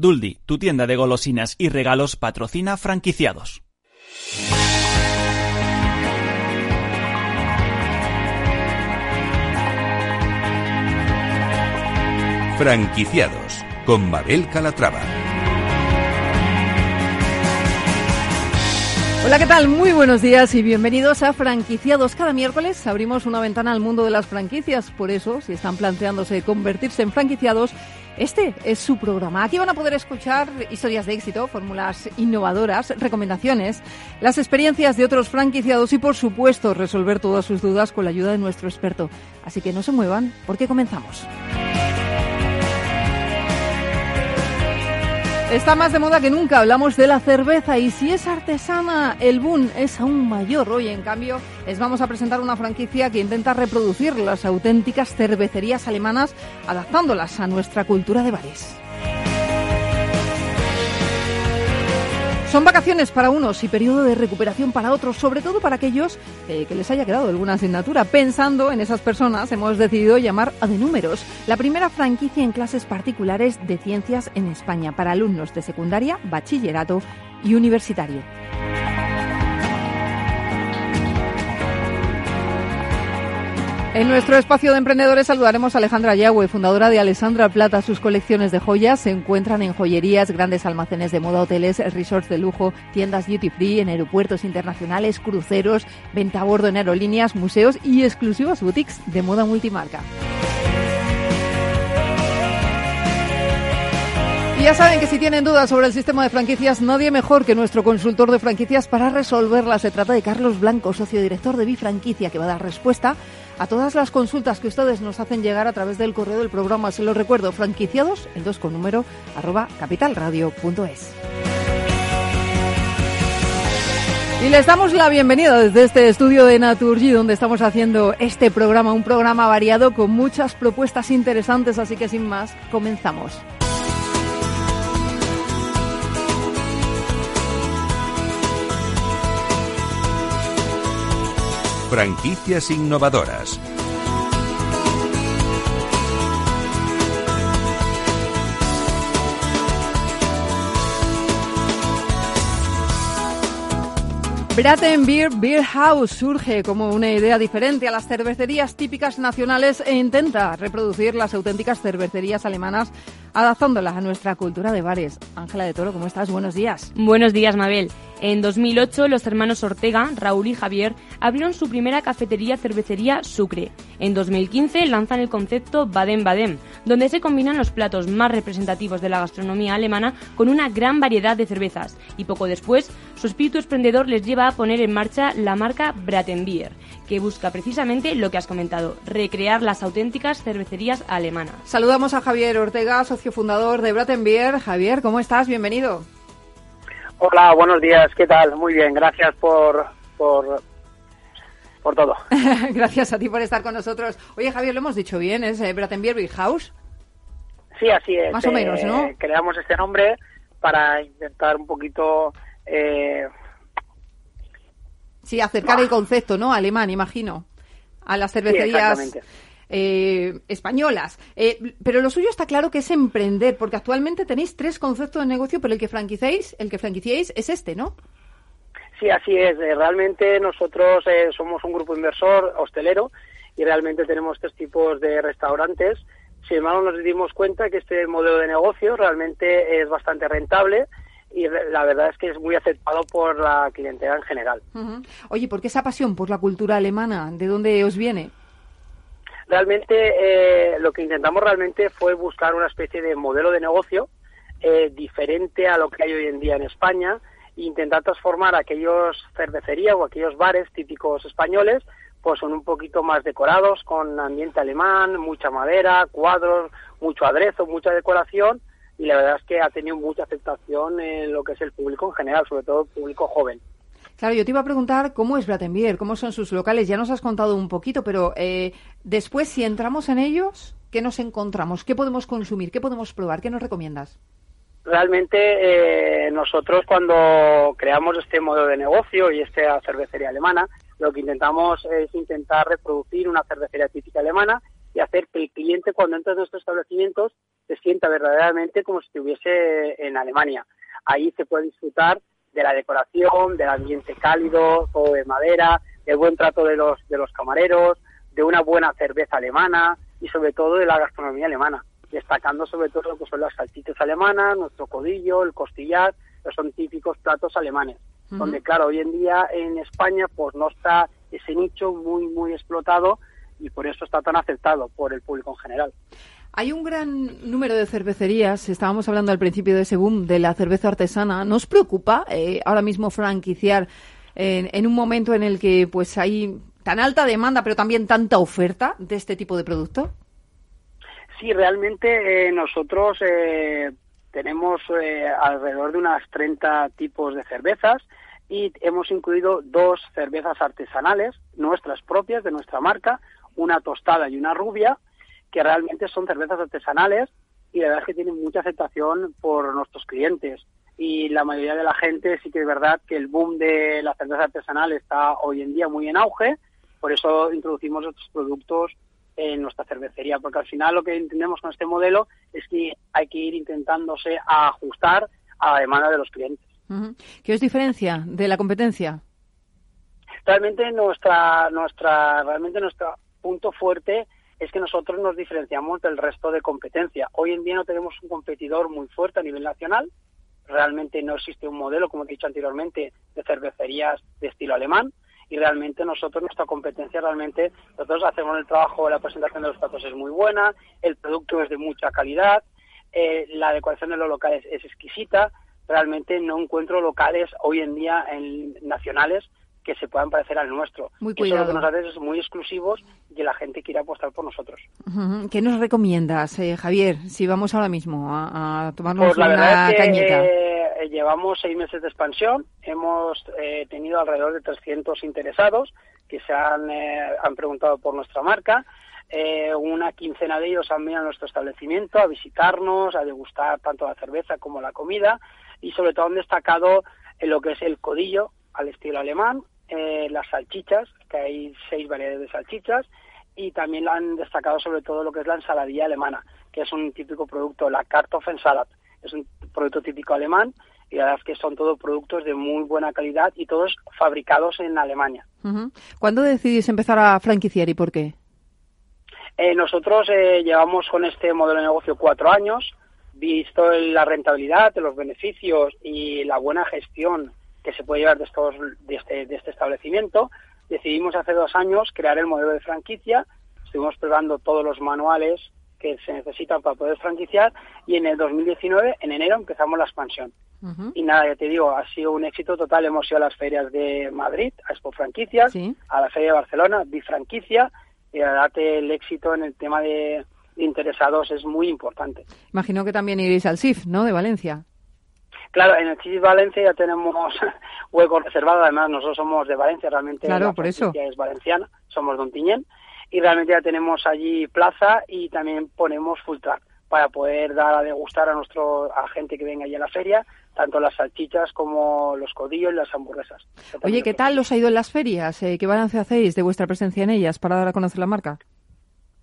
Duldi, tu tienda de golosinas y regalos patrocina franquiciados. Franquiciados con Mabel Calatrava. Hola, ¿qué tal? Muy buenos días y bienvenidos a Franquiciados. Cada miércoles abrimos una ventana al mundo de las franquicias. Por eso, si están planteándose convertirse en franquiciados, este es su programa. Aquí van a poder escuchar historias de éxito, fórmulas innovadoras, recomendaciones, las experiencias de otros franquiciados y, por supuesto, resolver todas sus dudas con la ayuda de nuestro experto. Así que no se muevan porque comenzamos. Está más de moda que nunca, hablamos de la cerveza y si es artesana, el boom es aún mayor. Hoy, en cambio, les vamos a presentar una franquicia que intenta reproducir las auténticas cervecerías alemanas, adaptándolas a nuestra cultura de bares. Son vacaciones para unos y periodo de recuperación para otros, sobre todo para aquellos eh, que les haya quedado alguna asignatura. Pensando en esas personas, hemos decidido llamar a De Números, la primera franquicia en clases particulares de ciencias en España para alumnos de secundaria, bachillerato y universitario. En nuestro espacio de emprendedores saludaremos a Alejandra Yagüe, fundadora de Alessandra Plata. Sus colecciones de joyas se encuentran en joyerías, grandes almacenes de moda, hoteles, resorts de lujo, tiendas duty free, en aeropuertos internacionales, cruceros, venta a bordo en aerolíneas, museos y exclusivas boutiques de moda multimarca. Ya saben que si tienen dudas sobre el sistema de franquicias, nadie mejor que nuestro consultor de franquicias para resolverlas. Se trata de Carlos Blanco, socio director de Bifranquicia, que va a dar respuesta a todas las consultas que ustedes nos hacen llegar a través del correo del programa. Se lo recuerdo, franquiciados, el 2 con número, arroba capitalradio.es. Y les damos la bienvenida desde este estudio de Naturgy, donde estamos haciendo este programa, un programa variado con muchas propuestas interesantes, así que sin más, comenzamos. Franquicias innovadoras. Braten Beer House surge como una idea diferente a las cervecerías típicas nacionales e intenta reproducir las auténticas cervecerías alemanas adaptándolas a nuestra cultura de bares. Ángela de Toro, ¿cómo estás? Buenos días. Buenos días, Mabel. En 2008, los hermanos Ortega, Raúl y Javier, abrieron su primera cafetería cervecería Sucre. En 2015 lanzan el concepto Baden Baden, donde se combinan los platos más representativos de la gastronomía alemana con una gran variedad de cervezas. Y poco después, su espíritu emprendedor les lleva a poner en marcha la marca Bratenbier, que busca precisamente lo que has comentado, recrear las auténticas cervecerías alemanas. Saludamos a Javier Ortega, socio fundador de Bratenbier. Javier, ¿cómo estás? Bienvenido. Hola, buenos días, ¿qué tal? Muy bien, gracias por, por, por todo. gracias a ti por estar con nosotros. Oye, Javier, lo hemos dicho bien, ¿es eh, Bratenbier Big House? Sí, así es. Más o menos, ¿no? Eh, creamos este nombre para intentar un poquito... Eh... Sí, acercar el concepto, ¿no? Alemán, imagino, a las cervecerías... Sí, eh, españolas. Eh, pero lo suyo está claro que es emprender, porque actualmente tenéis tres conceptos de negocio, pero el que franquicéis, el que franquiciéis es este, ¿no? Sí, así es. Eh, realmente nosotros eh, somos un grupo inversor hostelero y realmente tenemos tres tipos de restaurantes. Sin embargo, nos dimos cuenta que este modelo de negocio realmente es bastante rentable y la verdad es que es muy aceptado por la clientela en general. Uh -huh. Oye, ¿por qué esa pasión por la cultura alemana? ¿De dónde os viene? realmente eh, lo que intentamos realmente fue buscar una especie de modelo de negocio eh, diferente a lo que hay hoy en día en España e intentar transformar aquellos cervecerías o aquellos bares típicos españoles pues son un poquito más decorados con ambiente alemán, mucha madera, cuadros, mucho aderezo, mucha decoración y la verdad es que ha tenido mucha aceptación en lo que es el público en general, sobre todo el público joven. Claro, yo te iba a preguntar cómo es Bratenbier, cómo son sus locales. Ya nos has contado un poquito, pero eh, después, si entramos en ellos, ¿qué nos encontramos? ¿Qué podemos consumir? ¿Qué podemos probar? ¿Qué nos recomiendas? Realmente eh, nosotros cuando creamos este modelo de negocio y esta cervecería alemana, lo que intentamos es intentar reproducir una cervecería típica alemana y hacer que el cliente cuando entra en nuestros establecimientos se sienta verdaderamente como si estuviese en Alemania. Ahí se puede disfrutar de la decoración, del ambiente cálido, todo de madera, del buen trato de los, de los camareros, de una buena cerveza alemana y sobre todo de la gastronomía alemana, destacando sobre todo lo que son las salchichas alemanas, nuestro codillo, el costillar, que son típicos platos alemanes, donde claro, hoy en día en España pues no está ese nicho muy, muy explotado y por eso está tan aceptado por el público en general. Hay un gran número de cervecerías, estábamos hablando al principio de ese boom de la cerveza artesana. ¿Nos preocupa eh, ahora mismo franquiciar en, un momento en el que pues hay tan alta demanda, pero también tanta oferta de este tipo de producto? Sí, realmente eh, nosotros eh, tenemos alrededor de unas 30 tipos de cervezas y hemos incluido dos cervezas artesanales, nuestras propias, de nuestra marca, una tostada y una rubia, que realmente son cervezas artesanales y la verdad es que tienen mucha aceptación por nuestros clientes. Y la mayoría de la gente sí que es verdad que el boom de la cerveza artesanal está hoy en día muy en auge, por eso introducimos estos productos en nuestra cervecería, porque al final lo que entendemos con este modelo es que hay que ir intentándose a ajustar a la demanda de los clientes. ¿Qué os diferencia de la competencia? Realmente nuestra, nuestra, realmente nuestro punto fuerte es que nosotros nos diferenciamos del resto de competencia. Hoy en día no tenemos un competidor muy fuerte a nivel nacional. Realmente no existe un modelo, como he dicho anteriormente, de cervecerías de estilo alemán. Y realmente nosotros, nuestra competencia, realmente, nosotros hacemos el trabajo, la presentación de los platos es muy buena, el producto es de mucha calidad, eh, la decoración de los locales es exquisita. Realmente no encuentro locales hoy en día en, nacionales que se puedan parecer al nuestro. Muy Eso lo que nos hace es muy exclusivos y la gente quiera apostar por nosotros. ¿Qué nos recomiendas, eh, Javier, si vamos ahora mismo a, tomarnos pues la una verdad es que, cañita? eh, llevamos seis meses de expansión, hemos eh, tenido alrededor de 300 interesados que se han, eh, han preguntado por nuestra marca. Eh, una quincena de ellos han venido a nuestro establecimiento a visitarnos, a degustar tanto la cerveza como la comida y sobre todo han destacado en lo que es el codillo al estilo alemán, eh, las salchichas, que hay seis variedades de salchichas, y también han destacado sobre todo lo que es la ensaladilla alemana, que es un típico producto, la Kartoffelsalat, es un producto típico alemán y la verdad es que son todos productos de muy buena calidad y todos fabricados en Alemania. ¿Cuándo decidís empezar a franquiciar y por qué? Eh, nosotros eh, llevamos con este modelo de negocio cuatro años, visto la rentabilidad, los beneficios y la buena gestión que se puede llevar de, estos, de, este, de este establecimiento, decidimos hace dos años crear el modelo de franquicia, estuvimos probando todos los manuales que se necesitan para poder franquiciar y en el 2019, en enero, empezamos la expansión. Y nada, ya te digo, ha sido un éxito total. Hemos ido a las ferias de Madrid, a Expo Franquicias, Sí. a la feria de Barcelona, Bifranquicia, y la verdad que el éxito en el tema de, interesados es muy importante. Imagino que también iréis al SIF, ¿no? De Valencia. Claro, en el CIS Valencia ya tenemos hueco reservado, además nosotros somos de Valencia, realmente Claro, la por eso. es valenciana, somos de Ontinyent, y realmente ya tenemos allí plaza y también ponemos full track para poder dar a degustar a nuestro a gente que venga allí a la feria, tanto las salchichas como los codillos y las hamburguesas. Oye, ¿qué tal os ha ido en las ferias? Eh, ¿Qué balance hacéis de vuestra presencia en ellas para dar a conocer la marca?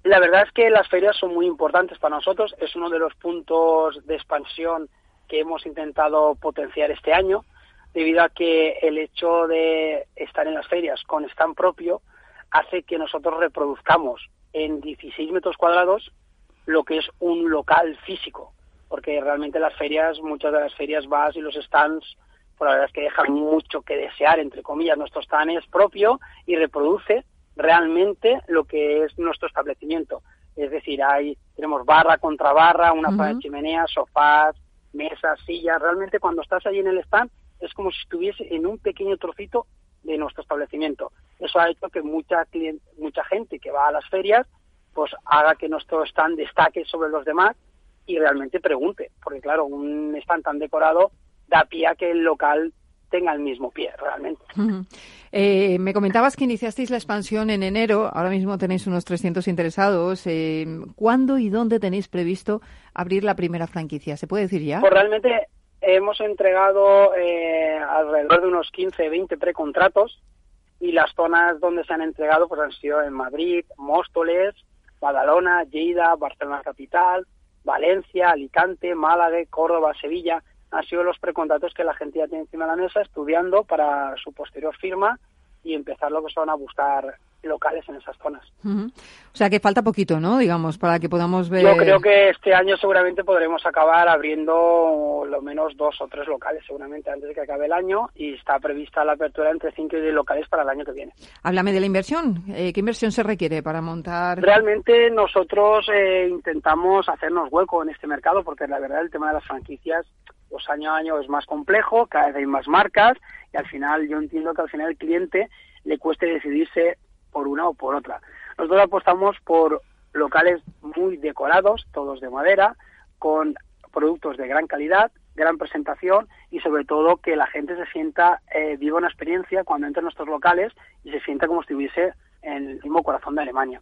La verdad es que las ferias son muy importantes para nosotros, es uno de los puntos de expansión que hemos intentado potenciar este año, debido a que el hecho de estar en las ferias con stand propio hace que nosotros reproduzcamos en 16 metros cuadrados lo que es un local físico, porque realmente las ferias, muchas de las ferias vas y los stands, pues la verdad es que dejan mucho que desear, entre comillas, nuestro stand es propio y reproduce realmente lo que es nuestro establecimiento. Es decir, hay tenemos barra contra barra, una Ujú. pared de chimenea, sofás, mesas, sillas. Realmente cuando estás allí en el stand es como si estuviese en un pequeño trocito de nuestro establecimiento. Eso ha hecho que mucha clien- mucha gente que va a las ferias pues haga que nuestro stand destaque sobre los demás y realmente pregunte, porque claro, un stand tan decorado da pie a que el local tenga el mismo pie realmente. Eh, me comentabas que iniciasteis la expansión en enero. Ahora mismo tenéis unos 300 interesados. Eh, ¿Cuándo y dónde tenéis previsto abrir la primera franquicia? ¿Se puede decir ya? Pues realmente hemos entregado eh, alrededor de unos 15, 20 precontratos y las zonas donde se han entregado pues han sido en Madrid, Móstoles, Badalona, Lleida, Barcelona capital, Valencia, Alicante, Málaga, Córdoba, Sevilla, han sido los precontratos que la gente ya tiene encima de la mesa estudiando para su posterior firma y empezar lo que son a buscar locales en esas zonas. O sea que falta poquito, ¿no? Digamos, para que podamos ver. Yo creo que este año seguramente podremos acabar abriendo lo menos dos o tres locales, seguramente antes de que acabe el año, y está prevista la apertura entre cinco y diez locales para el año que viene. Háblame de la inversión. Eh, ¿Qué inversión se requiere para montar? Realmente nosotros eh, intentamos hacernos hueco en este mercado, porque la verdad el tema de las franquicias pues año a año es más complejo, cada vez hay más marcas y al final yo entiendo que al final el cliente le cueste decidirse por una o por otra. Nosotros apostamos por locales muy decorados, todos de madera, con productos de gran calidad, gran presentación y sobre todo que la gente se sienta, eh, viva una experiencia cuando entra en nuestros locales y se sienta como si estuviese en el mismo corazón de Alemania.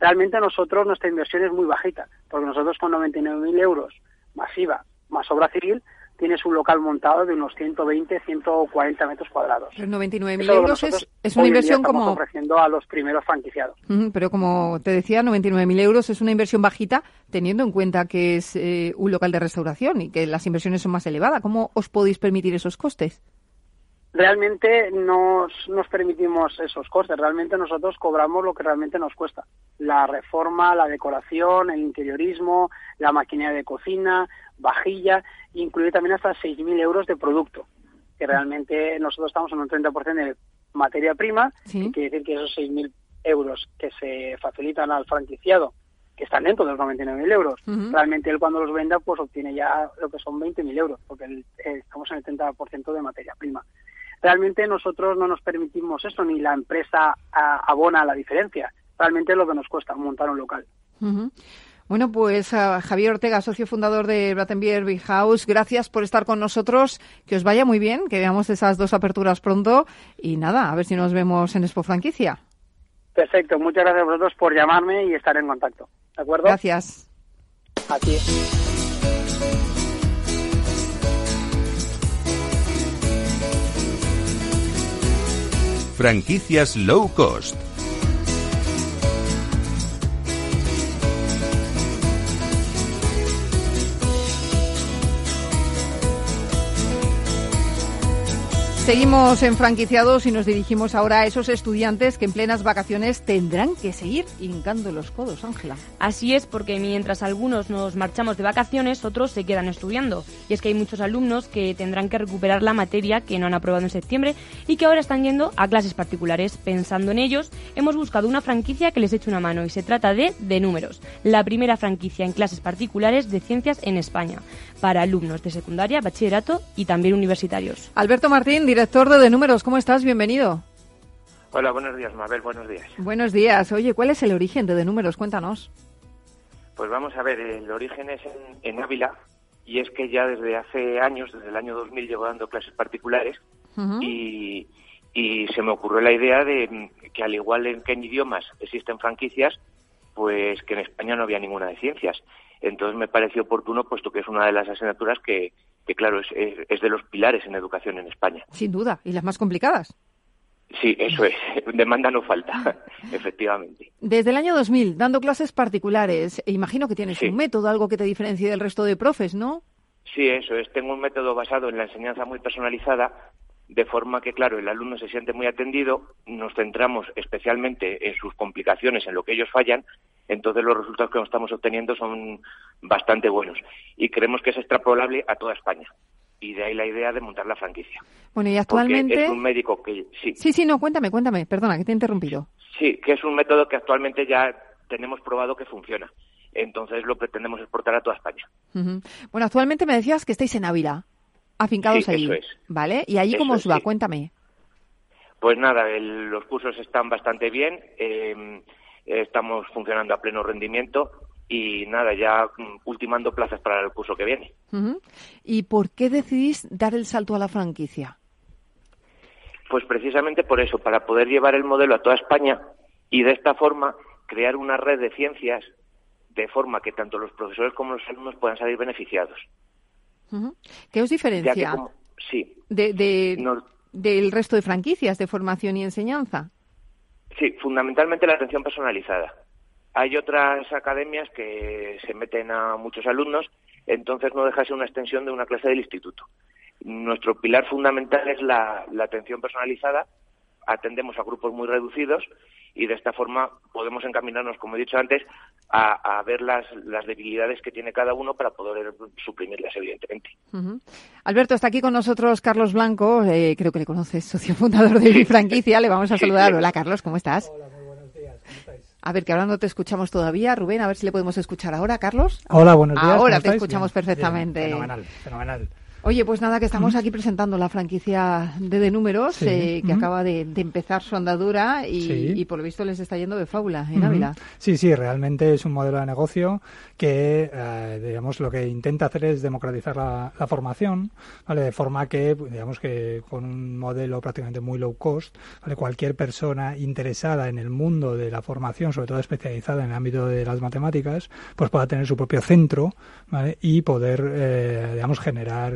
Realmente nosotros nuestra inversión es muy bajita, porque nosotros con 99.000 euros masiva más obra civil tienes un local montado de unos 120, 140 metros cuadrados. Pero 99.000 euros es, es, una inversión como... ofreciendo a los primeros franquiciados. pero como te decía, 99.000 euros es una inversión bajita, teniendo en cuenta que es eh, un local de restauración y que las inversiones son más elevadas. ¿Cómo os podéis permitir esos costes? Realmente nos, nos permitimos esos costes. Realmente nosotros cobramos lo que realmente nos cuesta. La reforma, la decoración, el interiorismo, la maquinaria de cocina, vajilla, incluye también hasta 6.000 euros de producto, que realmente nosotros estamos en un 30% de materia prima, que quiere decir que esos 6.000 euros que se facilitan al franquiciado, que están dentro de los 99.000 euros, realmente él cuando los venda pues obtiene ya lo que son 20.000 euros, porque estamos en el 30% de materia prima realmente nosotros no nos permitimos eso, ni la empresa abona la diferencia. Realmente es lo que nos cuesta montar un local. Bueno, pues Javier Ortega, socio fundador de Brattenbier Big House, gracias por estar con nosotros. Que os vaya muy bien, que veamos esas dos aperturas pronto y nada, a ver si nos vemos en Expo Franquicia. Perfecto, muchas gracias a vosotros por llamarme y estar en contacto. ¿De acuerdo? Gracias. A ti. Franquicias low cost Seguimos en franquiciados y nos dirigimos ahora a esos estudiantes que en plenas vacaciones tendrán que seguir hincando los codos, Ángela. Así es, porque mientras algunos nos marchamos de vacaciones, otros se quedan estudiando. Y es que hay muchos alumnos que tendrán que recuperar la materia que no han aprobado en septiembre y que ahora están yendo a clases particulares. Pensando en ellos, hemos buscado una franquicia que les eche una mano y se trata de De Números, la primera franquicia en clases particulares de ciencias en España, para alumnos de secundaria, bachillerato y también universitarios. Alberto Martín, director de De Números. ¿Cómo estás? Bienvenido. Hola, buenos días, Mabel. Buenos días. Buenos días. Oye, ¿cuál es el origen de De Números? Cuéntanos. Pues vamos a ver, el origen es en, Ávila y es que ya desde hace años, desde el año 2000, llevo dando clases particulares y, y se me ocurrió la idea de que al igual que en idiomas existen franquicias, pues que en España no había ninguna de ciencias. Entonces me pareció oportuno, puesto que es una de las asignaturas que, que claro, es, es, de los pilares en educación en España. Sin duda, y las más complicadas. Sí, eso es. Demanda no falta, efectivamente. Desde el año 2000, dando clases particulares, imagino que tienes un método, algo que te diferencie del resto de profes, ¿no? Sí, eso es. Tengo un método basado en la enseñanza muy personalizada, de forma que, claro, el alumno se siente muy atendido, nos centramos especialmente en sus complicaciones, en lo que ellos fallan, entonces los resultados que estamos obteniendo son bastante buenos y creemos que es extrapolable a toda España. Y de ahí la idea de montar la franquicia. Bueno, y actualmente... es un médico que... Sí. sí, sí, no, cuéntame, cuéntame, perdona, que te he interrumpido. Sí, que es un método que actualmente ya tenemos probado que funciona. Entonces lo pretendemos exportar a toda España. Bueno, actualmente me decías que estáis en Ávila, afincados sí, allí. Eso es. ¿Vale? ¿Y allí cómo os va? Cuéntame. Pues nada, los cursos están bastante bien. Eh, estamos funcionando a pleno rendimiento y nada, ya mm, ultimando plazas para el curso que viene. ¿Y por qué decidís dar el salto a la franquicia? Pues precisamente por eso, para poder llevar el modelo a toda España y de esta forma crear una red de ciencias de forma que tanto los profesores como los alumnos puedan salir beneficiados. ¿Qué os diferencia sí, de, del resto de franquicias de formación y enseñanza? Sí, fundamentalmente la atención personalizada. Hay otras academias que se meten a muchos alumnos, entonces no deja de ser una extensión de una clase del instituto. Nuestro pilar fundamental es la, atención personalizada. Atendemos a grupos muy reducidos y de esta forma podemos encaminarnos, como he dicho antes, a, ver las, debilidades que tiene cada uno para poder suprimirlas, evidentemente. Alberto, está aquí con nosotros Carlos Blanco, eh, creo que le conoces, socio fundador de mi franquicia. Le vamos a saludar. Hola, Carlos, ¿cómo estás? Hola, muy buenos días. ¿Cómo estáis? A ver, que ahora no te escuchamos todavía. Rubén, a ver si le podemos escuchar ahora, Carlos. Hola, buenos días. Ahora te escuchamos perfectamente. fenomenal, fenomenal. Oye, pues nada, que estamos aquí presentando la franquicia de De Números, eh, que acaba de, empezar su andadura y, por lo visto les está yendo de fábula en Ávila. Sí, sí, realmente es un modelo de negocio que, eh, digamos, lo que intenta hacer es democratizar la, formación, ¿vale? De forma que, digamos, que con un modelo prácticamente muy low cost, ¿vale? Cualquier persona interesada en el mundo de la formación, sobre todo especializada en el ámbito de las matemáticas, pues pueda tener su propio centro, ¿vale? Y poder, eh, digamos, generar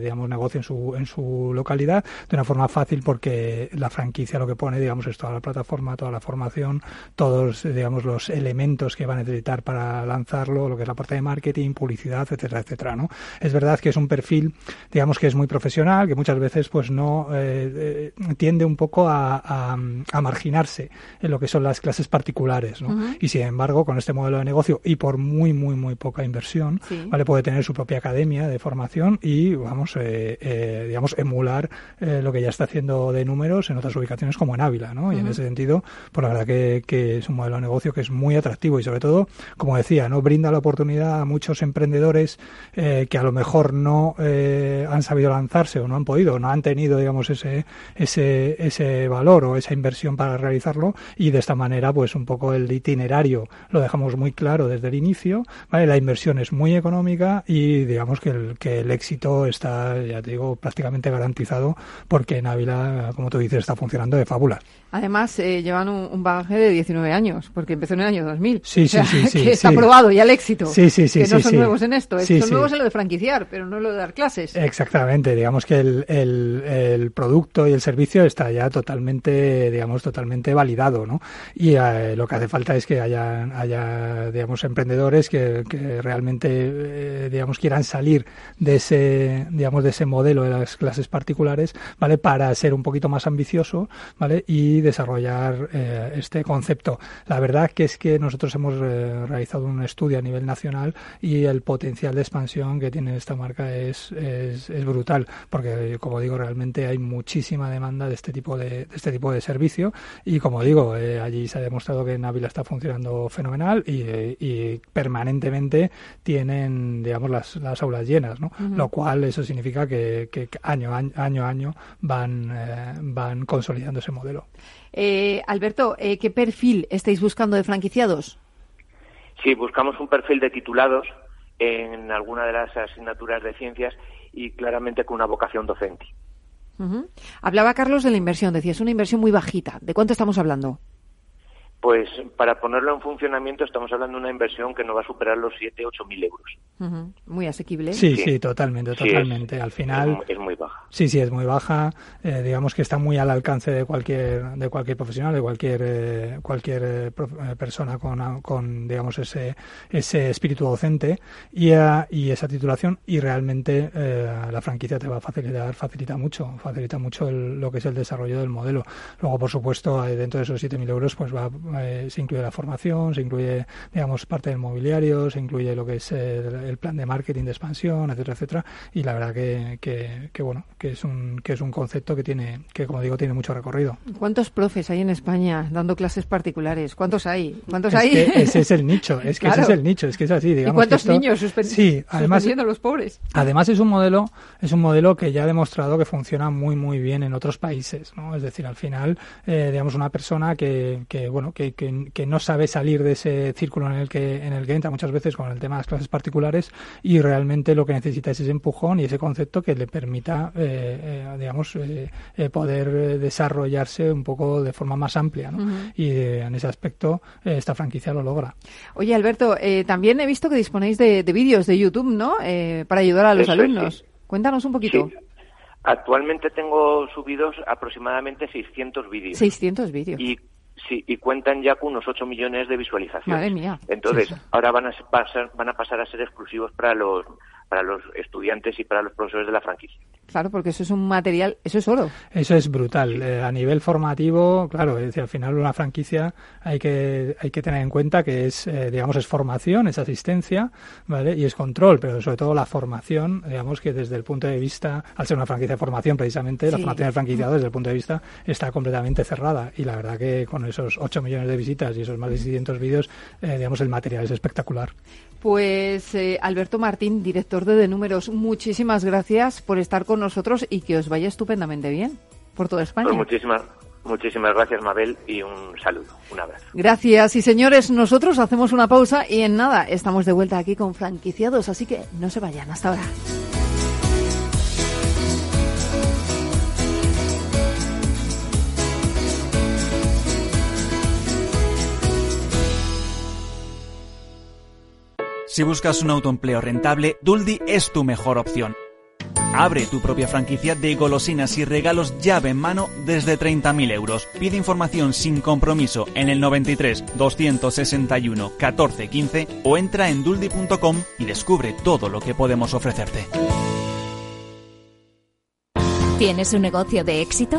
digamos, negocio en su, en su localidad de una forma fácil porque la franquicia lo que pone, digamos, es toda la plataforma, toda la formación, todos, digamos, los elementos que va a necesitar para lanzarlo, lo que es la parte de marketing, publicidad, etcétera, etcétera, ¿no? Es verdad que es un perfil, digamos, que es muy profesional, que muchas veces, pues, no eh, eh, tiende un poco a, a, marginarse en lo que son las clases particulares, ¿no? Y sin embargo, con este modelo de negocio y por muy, muy, muy poca inversión, ¿vale? Puede tener su propia academia de formación y vamos, eh, eh, digamos, emular eh, lo que ya está haciendo de números en otras ubicaciones como en Ávila, ¿no? Y en ese sentido, pues la verdad que, que, es un modelo de negocio que es muy atractivo y sobre todo, como decía, no brinda la oportunidad a muchos emprendedores que a lo mejor no han sabido lanzarse o no han podido, no han tenido, digamos, ese, ese, ese valor o esa inversión para realizarlo y de esta manera, pues un poco el itinerario lo dejamos muy claro desde el inicio, ¿vale? La inversión es muy económica y digamos que el, que el éxito está, ya te digo, prácticamente garantizado porque en Ávila, como tú dices, está funcionando de fábulas. Además, eh, llevan un, bagaje de 19 años, porque empezó en el año 2000. Sí, sí, sí, Que está probado ya el éxito. Sí, sí, sí. Que no son nuevos en esto. son nuevos en lo de franquiciar, pero no en lo de dar clases. Exactamente. Digamos que el, el, producto y el servicio está ya totalmente, digamos, totalmente validado, ¿no? Y eh, lo que hace falta es que haya, haya digamos, emprendedores que, que realmente, eh, digamos, quieran salir de ese digamos, de ese modelo de las clases particulares, ¿vale? Para ser un poquito más ambicioso, ¿vale? Y desarrollar eh, este concepto. La verdad que es que nosotros hemos eh, realizado un estudio a nivel nacional y el potencial de expansión que tiene esta marca es, es, brutal, porque como digo, realmente hay muchísima demanda de este tipo de, este tipo de servicio y como digo, eh, allí se ha demostrado que Navila está funcionando fenomenal y, y permanentemente tienen, digamos, las, las aulas llenas, ¿no? Lo cual eso significa que, año, año, año año van, eh, van consolidando ese modelo. Eh, Alberto, eh, ¿qué perfil estáis buscando de franquiciados? Sí, buscamos un perfil de titulados en alguna de las asignaturas de ciencias y claramente con una vocación docente. Hablaba Carlos de la inversión, decía, es una inversión muy bajita. ¿De cuánto estamos hablando? Pues para ponerlo en funcionamiento estamos hablando de una inversión que no va a superar los 7, 8 mil euros. Muy asequible. Sí, sí, totalmente, totalmente. al final es, muy baja. Sí, sí, es muy baja. Eh, digamos que está muy al alcance de cualquier de cualquier profesional, de cualquier eh, cualquier eh, persona con, con digamos ese ese espíritu docente y, y esa titulación y realmente la franquicia te va a facilitar facilita mucho, facilita mucho lo que es el desarrollo del modelo. Luego, por supuesto, dentro de esos 7.000 euros, pues va eh, se incluye la formación, se incluye, digamos, parte del mobiliario, se incluye lo que es el, plan de marketing de expansión, etcétera, etcétera. Y la verdad que, que, bueno, que es un que es un concepto que tiene, que como digo, tiene mucho recorrido. ¿Cuántos profes hay en España dando clases particulares? ¿Cuántos hay? ¿Cuántos hay? ese es el nicho, es que ese es el nicho, es que es así, digamos. ¿Y cuántos niños sí, además, los pobres? Además es un modelo, es un modelo que ya ha demostrado que funciona muy muy bien en otros países, ¿no? Es decir, al final, eh, digamos, una persona que, que bueno, que, que, no sabe salir de ese círculo en el que en el que entra muchas veces con el tema de las clases particulares y realmente lo que necesita es ese empujón y ese concepto que le permita, eh, eh, digamos, eh, poder desarrollarse un poco de forma más amplia. Y en ese aspecto esta franquicia lo logra. Oye, Alberto, también he visto que disponéis de, vídeos de YouTube, ¿no? para ayudar a los alumnos. Cuéntanos un poquito. Actualmente tengo subidos aproximadamente 600 vídeos. 600 vídeos. Y Sí, y cuentan ya con unos 8 millones de visualizaciones. Madre mía. Entonces, Sí, sí. ahora van a pasar, van a pasar a ser exclusivos para los para los estudiantes y para los profesores de la franquicia. Claro, porque eso es un material, eso es oro. Eso es brutal. Eh, a nivel formativo, claro, es decir, al final una franquicia hay que hay que tener en cuenta que es, eh, digamos, es formación, es asistencia, ¿vale? Y es control, pero sobre todo la formación, digamos que desde el punto de vista, al ser una franquicia de formación precisamente, la formación del franquiciado desde el punto de vista está completamente cerrada. Y la verdad que con esos 8 millones de visitas y esos más de 600 vídeos, eh, digamos, el material es espectacular. Pues eh, Alberto Martín, director de De Números, muchísimas gracias por estar con nosotros y que os vaya estupendamente bien por toda España. Pues muchísimas muchísimas gracias, Mabel, y un saludo, un abrazo. Gracias y señores, nosotros hacemos una pausa y en nada estamos de vuelta aquí con franquiciados, así que no se vayan hasta ahora. Si buscas un autoempleo rentable, Duldi es tu mejor opción. Abre tu propia franquicia de golosinas y regalos llave en mano desde 30.000 euros. Pide información sin compromiso en el 93 261 14 15 o entra en duldi.com y descubre todo lo que podemos ofrecerte. ¿Tienes un negocio de éxito?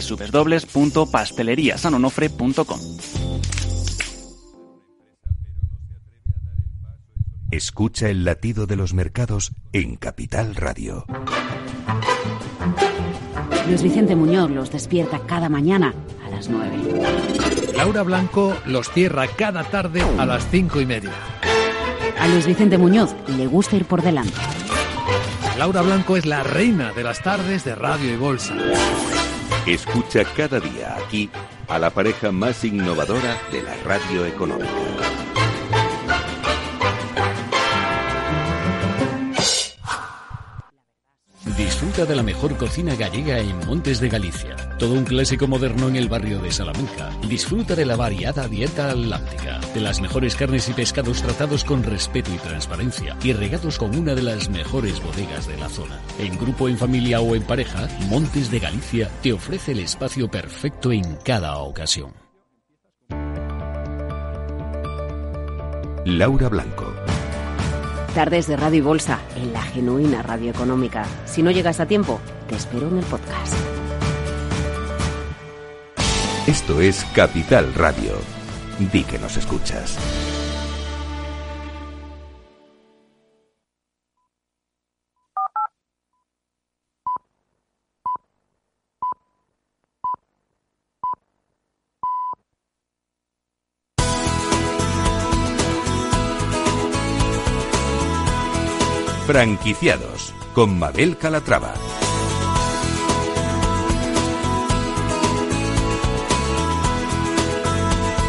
www.pasteleriasanonofre.com. Escucha el latido de los mercados en Capital Radio. Luis Vicente Muñoz los despierta cada mañana a las 9. Laura Blanco los cierra cada tarde a las cinco y media. A Luis Vicente Muñoz le gusta ir por delante. Laura Blanco es la reina de las tardes de radio y bolsa. Escucha cada día aquí a la pareja más innovadora de la radio económica. Disfruta de la mejor cocina gallega en Montes de Galicia. Todo un clásico moderno en el barrio de Salamanca. Disfruta de la variada dieta atlántica, de las mejores carnes y pescados tratados con respeto y transparencia y regados con una de las mejores bodegas de la zona. En grupo, en familia o en pareja, Montes de Galicia te ofrece el espacio perfecto en cada ocasión. Laura Blanco. Tardes de radio y bolsa en la genuina radio económica. Si no llegas a tiempo, te espero en el podcast. Esto es Capital Radio. Di que nos escuchas. Franquiciados con Mabel Calatrava.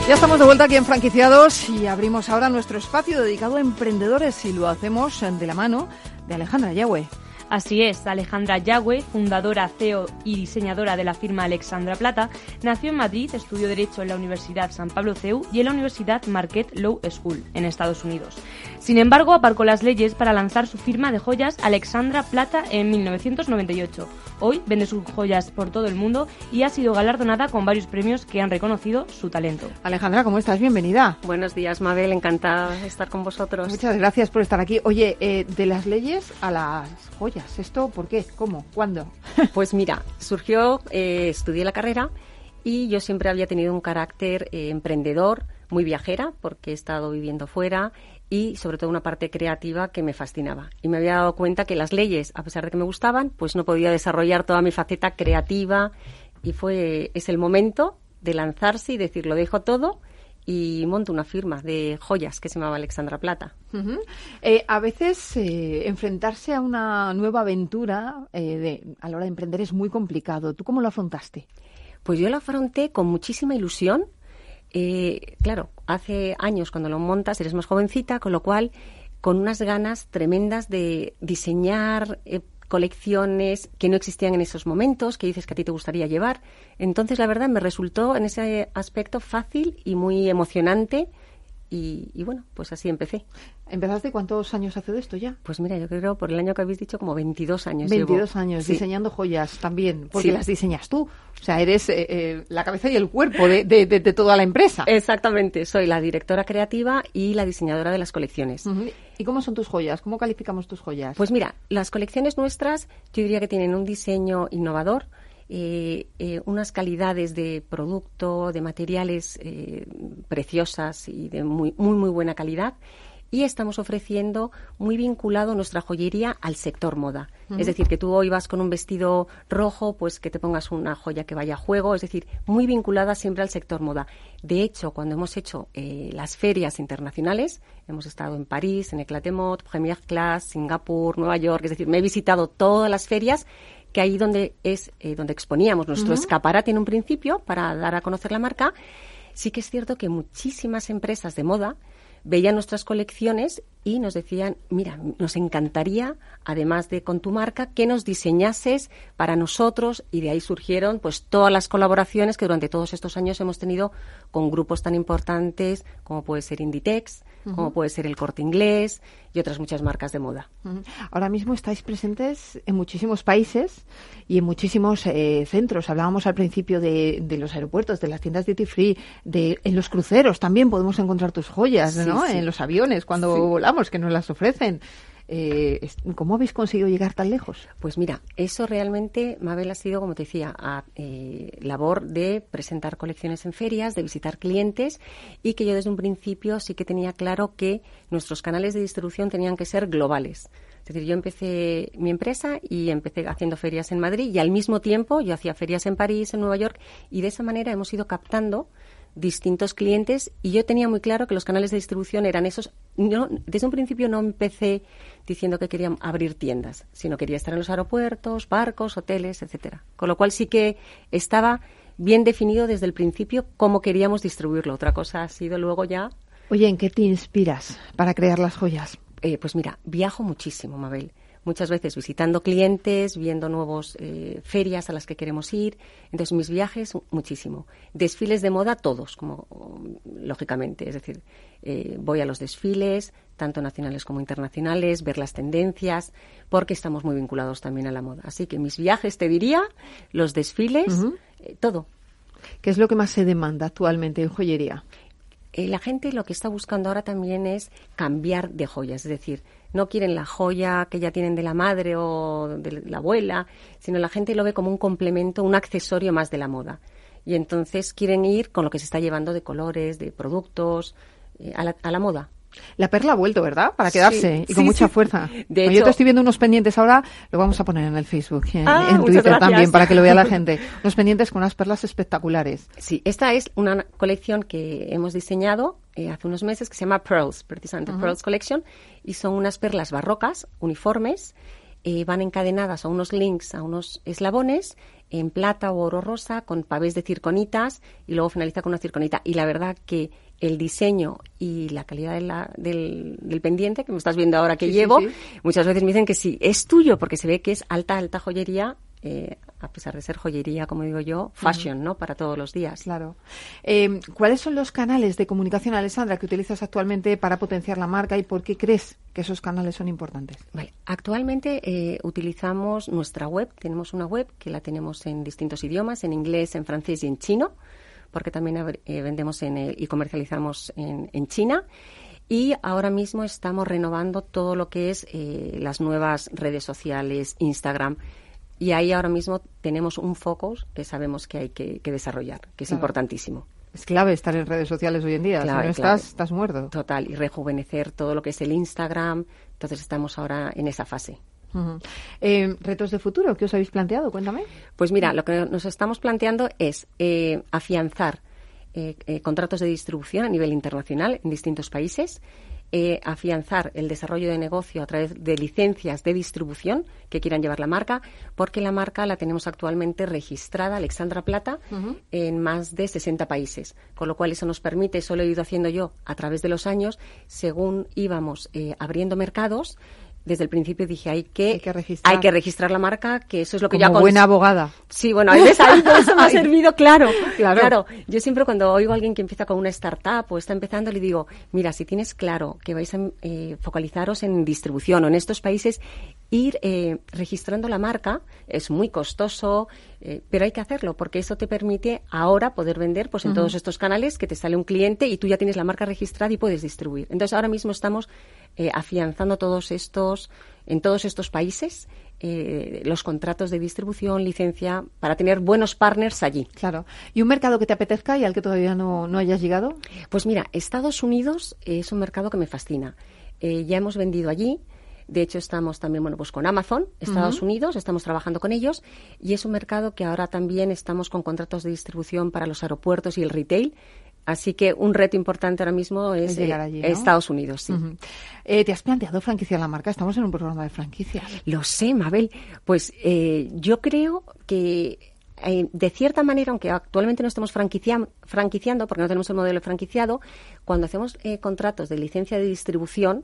Ya estamos de vuelta aquí en Franquiciados y abrimos ahora nuestro espacio dedicado a emprendedores y lo hacemos de la mano de Alejandra Yahweh. Así es, Alejandra Yagüe, fundadora, CEO y diseñadora de la firma Alexandra Plata, nació en Madrid, estudió Derecho en la Universidad San Pablo CEU y en la Universidad Marquette Law School, en Estados Unidos. Sin embargo, aparcó las leyes para lanzar su firma de joyas Alexandra Plata en 1998. Hoy vende sus joyas por todo el mundo y ha sido galardonada con varios premios que han reconocido su talento. Alejandra, ¿cómo estás? Bienvenida. Buenos días, Mabel. Encantada de estar con vosotros. Muchas gracias por estar aquí. Oye, eh, de las leyes a las joyas. ¿Esto por qué? ¿Cómo? ¿Cuándo? Pues mira, surgió, eh, estudié la carrera y yo siempre había tenido un carácter eh, emprendedor, muy viajera, porque he estado viviendo fuera y sobre todo una parte creativa que me fascinaba. Y me había dado cuenta que las leyes, a pesar de que me gustaban, pues no podía desarrollar toda mi faceta creativa y fue es el momento de lanzarse y decir lo dejo todo y monto una firma de joyas que se llamaba Alexandra Plata. Eh, a veces eh, enfrentarse a una nueva aventura eh, de, a la hora de emprender es muy complicado. ¿Tú cómo lo afrontaste? Pues yo lo afronté con muchísima ilusión. claro, hace años cuando lo montas eres más jovencita, con lo cual con unas ganas tremendas de diseñar colecciones que no existían en esos momentos, que dices que a ti te gustaría llevar. Entonces, la verdad, me resultó en ese aspecto fácil y muy emocionante. Y, bueno, pues así empecé. ¿Empezaste cuántos años hace de esto ya? Pues mira, yo creo por el año que habéis dicho como 22 años. 22 años diseñando joyas también, porque las diseñas tú. O sea, eres eh, eh, la cabeza y el cuerpo de, de, toda la empresa. Exactamente, soy la directora creativa y la diseñadora de las colecciones. ¿Y cómo son tus joyas? ¿Cómo calificamos tus joyas? Pues mira, las colecciones nuestras yo diría que tienen un diseño innovador, eh, eh, unas calidades de producto, de materiales eh, preciosas y de muy, muy, muy buena calidad y estamos ofreciendo muy vinculado nuestra joyería al sector moda. Es decir, que tú hoy vas con un vestido rojo, pues que te pongas una joya que vaya a juego, es decir, muy vinculada siempre al sector moda. De hecho, cuando hemos hecho las ferias internacionales, hemos estado en París, en Eclatemot, Premier Class, Singapur, Nueva York, es decir, me he visitado todas las ferias que ahí donde es eh, donde exponíamos nuestro escaparate en un principio para dar a conocer la marca. Sí que es cierto que muchísimas empresas de moda veían nuestras colecciones y nos decían, mira, nos encantaría, además de con tu marca, que nos diseñases para nosotros y de ahí surgieron pues todas las colaboraciones que durante todos estos años hemos tenido con grupos tan importantes como puede ser Inditex, como puede ser el Corte Inglés y otras muchas marcas de moda. Ahora mismo estáis presentes en muchísimos países y en muchísimos eh, centros. Hablábamos al principio de, los aeropuertos, de las tiendas duty free, de en los cruceros también podemos encontrar tus joyas, ¿no? En los aviones cuando volamos que nos las ofrecen. Eh, ¿Cómo habéis conseguido llegar tan lejos? Pues mira, eso realmente, Mabel, ha sido, como te decía, a, eh, labor de presentar colecciones en ferias, de visitar clientes y que yo desde un principio sí que tenía claro que nuestros canales de distribución tenían que ser globales. Es decir, yo empecé mi empresa y empecé haciendo ferias en Madrid y al mismo tiempo yo hacía ferias en París, en Nueva York y de esa manera hemos ido captando distintos clientes y yo tenía muy claro que los canales de distribución eran esos. Yo, desde un principio no empecé diciendo que quería abrir tiendas, sino quería estar en los aeropuertos, barcos, hoteles, etcétera. Con lo cual sí que estaba bien definido desde el principio cómo queríamos distribuirlo. Otra cosa ha sido luego ya. Oye, ¿en qué te inspiras para crear las joyas? Eh, pues mira, viajo muchísimo, Mabel muchas veces visitando clientes, viendo nuevas eh, ferias a las que queremos ir. Entonces, mis viajes, muchísimo. Desfiles de moda, todos, como lógicamente. Es decir, eh, voy a los desfiles, tanto nacionales como internacionales, ver las tendencias, porque estamos muy vinculados también a la moda. Así que mis viajes, te diría, los desfiles, eh, todo. ¿Qué es lo que más se demanda actualmente en joyería? la gente lo que está buscando ahora también es cambiar de joyas, es decir, no quieren la joya que ya tienen de la madre o de la abuela, sino la gente lo ve como un complemento, un accesorio más de la moda. Y entonces quieren ir con lo que se está llevando de colores, de productos, eh, a, la, moda. La perla ha vuelto, ¿verdad? Para quedarse y con mucha fuerza. De yo te estoy viendo unos pendientes ahora, lo vamos a poner en el Facebook, en, ah, en Twitter también, para que lo vea la gente. Unos pendientes con unas perlas espectaculares. Sí, esta es una colección que hemos diseñado eh, hace unos meses que se llama Pearls, precisamente Pearls Collection, y son unas perlas barrocas, uniformes, eh, van encadenadas a unos links, a unos eslabones, en plata o oro rosa, con pavés de circonitas, y luego finaliza con una circonita. Y la verdad que el diseño y la calidad de la, del, del, pendiente, que me estás viendo ahora que llevo, muchas veces me dicen que sí, es tuyo, porque se ve que es alta, alta joyería eh, a pesar de ser joyería, como digo yo, fashion, ¿no? Para todos los días. Claro. Eh, ¿Cuáles son los canales de comunicación, Alessandra, que utilizas actualmente para potenciar la marca y por qué crees que esos canales son importantes? Vale. Actualmente eh, utilizamos nuestra web. Tenemos una web que la tenemos en distintos idiomas, en inglés, en francés y en chino, porque también vendemos en y comercializamos en, en China. Y ahora mismo estamos renovando todo lo que es las nuevas redes sociales, Instagram, y ahí ahora mismo tenemos un foco que sabemos que hay que, desarrollar, que es importantísimo. Es clave estar en redes sociales hoy en día. si no estás, estás muerto. Total, y rejuvenecer todo lo que es el Instagram. Entonces estamos ahora en esa fase. Eh, ¿Retos de futuro? ¿Qué os habéis planteado? Cuéntame. Pues mira, lo que nos estamos planteando es eh, afianzar eh, contratos de distribución a nivel internacional en distintos países eh, afianzar el desarrollo de negocio a través de licencias de distribución que quieran llevar la marca, porque la marca la tenemos actualmente registrada, Alexandra Plata, en más de 60 países. Con lo cual eso nos permite, eso lo he ido haciendo yo a través de los años, según íbamos eh, abriendo mercados, desde el principio dije hay que, hay que, registrar. la marca, que eso es lo que Como yo buena abogada. Sí, bueno, a veces ahí eso me ha servido, claro, claro, claro. Yo siempre cuando oigo a alguien que empieza con una startup o está empezando, le digo, mira, si tienes claro que vais a eh, focalizaros en distribución o en estos países, ir eh, registrando la marca es muy costoso, eh, pero hay que hacerlo porque eso te permite ahora poder vender pues en todos estos canales que te sale un cliente y tú ya tienes la marca registrada y puedes distribuir. Entonces ahora mismo estamos eh, afianzando todos estos en todos estos países los contratos de distribución, licencia, para tener buenos partners allí. Claro. ¿Y un mercado que te apetezca y al que todavía no, no hayas llegado? Pues mira, Estados Unidos es un mercado que me fascina. ya hemos vendido allí. De hecho, estamos también bueno, pues con Amazon, Estados Unidos, estamos trabajando con ellos y es un mercado que ahora también estamos con contratos de distribución para los aeropuertos y el retail. Así que un reto importante ahora mismo es, llegar allí, Estados Unidos. Sí. Eh, ¿Te has planteado franquiciar la marca? Estamos en un programa de franquicia. Lo sé, Mabel. Pues eh, yo creo que eh, de cierta manera, aunque actualmente no estamos franquiciando, porque no tenemos el modelo franquiciado, cuando hacemos eh, contratos de licencia de distribución,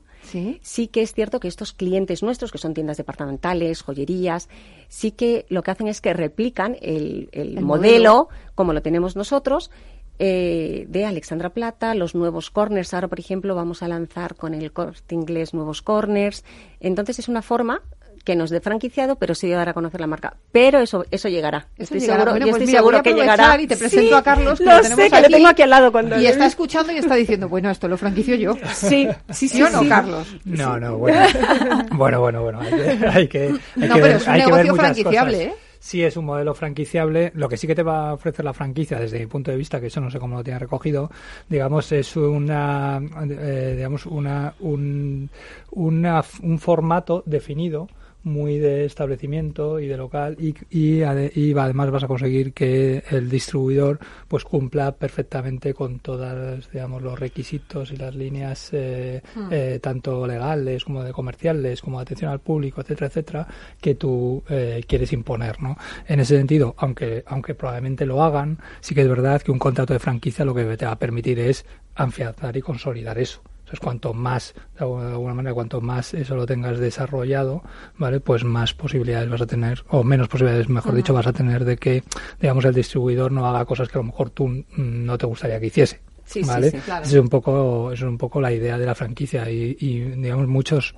¿Sí? que es cierto que estos clientes nuestros, que son tiendas departamentales, joyerías, sí que lo que hacen es que replican el, modelo, como lo tenemos nosotros, eh, de Alexandra Plata, los nuevos corners. Ahora, por ejemplo, vamos a lanzar con el corte inglés nuevos corners. Entonces, es una forma que nos dé franquiciado, pero sí dar a conocer la marca. Pero eso eso llegará. estoy seguro, bueno, pues estoy seguro que llegará. Y te presento a Carlos, que lo, sé, que tengo aquí al lado cuando y está escuchando y está diciendo, bueno, esto lo franquicio yo. Sí, sí, sí. ¿Sí o no, Carlos? No, no, bueno. bueno, bueno, bueno. Hay que, hay no, pero es un negocio franquiciable, ¿eh? Sí es un modelo franquiciable. Lo que sí que te va a ofrecer la franquicia, desde mi punto de vista, que eso no sé cómo lo tiene recogido, digamos, es una, eh, digamos, una, un, una, un formato definido muy de establecimiento y de local y, y, además vas a conseguir que el distribuidor pues cumpla perfectamente con todas digamos los requisitos y las líneas eh, hmm. eh, tanto legales como de comerciales como de atención al público etcétera etcétera que tú eh, quieres imponer no en ese sentido aunque aunque probablemente lo hagan sí que es verdad que un contrato de franquicia lo que te va a permitir es afianzar y consolidar eso pues cuanto más, de alguna manera, cuanto más eso lo tengas desarrollado, ¿vale? Pues más posibilidades vas a tener, o menos posibilidades, mejor dicho, vas a tener de que, digamos, el distribuidor no haga cosas que a lo mejor tú no te gustaría que hiciese. ¿vale? es un poco, es un poco la idea de la franquicia y, y digamos, muchos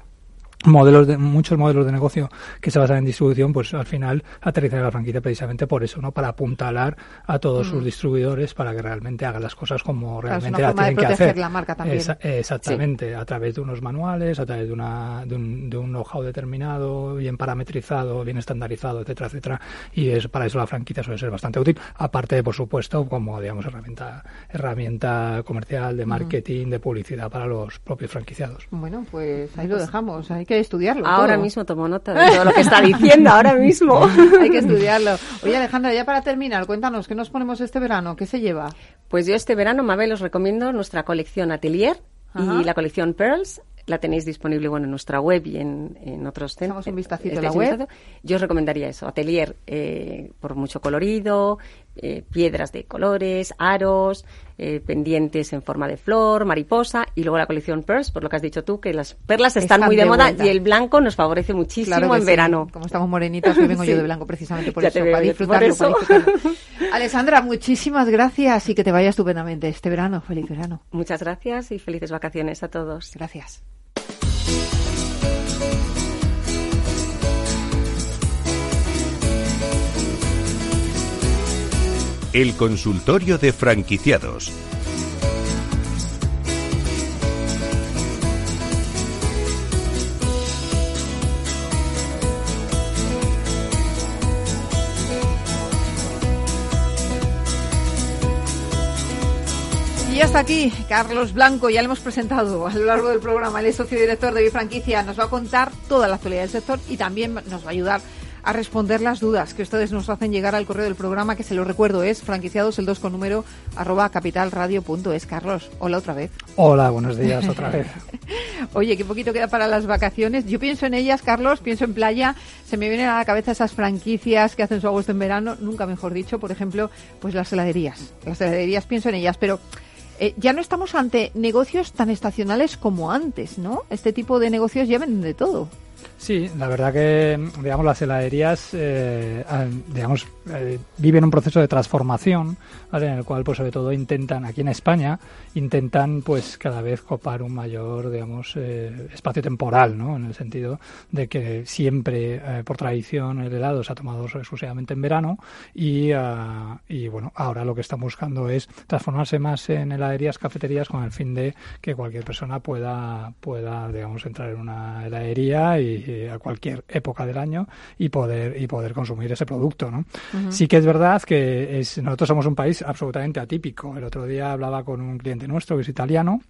modelos de muchos modelos de negocio que se basan en distribución pues al final aterrizan en la franquicia precisamente por eso no para apuntalar a todos sus mm. distribuidores para que realmente hagan las cosas como realmente la tienen que hacer. la marca también. exactamente a través de unos manuales a través de una de un, de un know-how determinado bien parametrizado bien estandarizado etcétera etcétera y es para eso la franquicia suele ser bastante útil. Aparte por supuesto como digamos herramienta herramienta comercial de marketing de publicidad para los propios franquiciados. Bueno pues ahí lo pues dejamos hay que estudiarlo. Ahora mismo tomo nota de todo lo que está diciendo, ahora mismo. Hay que estudiarlo. Oye, Alejandra, ya para terminar, cuéntanos, ¿qué nos ponemos este verano? ¿Qué se lleva? Pues yo este verano, Mabel, os recomiendo nuestra colección Atelier y la colección Pearls la tenéis disponible bueno, en nuestra web y en, en otros centros. un vistacito a la web. Yo os recomendaría eso, atelier eh, por mucho colorido, eh, piedras de colores, aros, eh, pendientes en forma de flor, mariposa y luego la colección Pearls, por lo que has dicho tú, que las perlas están, muy de, moda y el blanco nos favorece muchísimo en verano. Como estamos morenitas, hoy vengo yo de blanco precisamente por eso, para disfrutarlo. Alessandra, muchísimas gracias y que te vaya estupendamente este verano. Feliz verano. Muchas gracias y felices vacaciones a todos. Gracias. El consultorio de franquiciados. Y hasta aquí, Carlos Blanco, ya le hemos presentado a lo largo del programa, es socio director de Bifranquicia, nos va a contar toda la actualidad del sector y también nos va a ayudar a responder las dudas que ustedes nos hacen llegar al correo del programa, que se lo recuerdo es franquiciados el 2 con número arroba capitalradio.es. Carlos, hola otra vez. Hola, buenos días otra vez. Oye, qué poquito queda para las vacaciones. Yo pienso en ellas, Carlos, pienso en playa, se me vienen a la cabeza esas franquicias que hacen su agosto en verano, nunca mejor dicho, por ejemplo, pues las heladerías. Las heladerías pienso en ellas, pero eh, ya no estamos ante negocios tan estacionales como antes, ¿no? Este tipo de negocios ya venden de todo. Sí, la verdad que, digamos, las heladerías, eh, digamos, eh, viven un proceso de transformación, ¿vale? En el cual, pues, sobre todo intentan, aquí en España, intentan, pues, cada vez copar un mayor, digamos, eh, espacio temporal, ¿no? En el sentido de que siempre, por tradición, el helado se ha tomado exclusivamente en verano y, ah, y, bueno, ahora lo que están buscando es transformarse más en heladerías, cafeterías, con el fin de que cualquier persona pueda, pueda, digamos, entrar en una heladería y a cualquier época del año y poder y poder consumir ese producto, ¿no? Sí que es verdad que es, nosotros somos un país absolutamente atípico. El otro día hablaba con un cliente nuestro que es italiano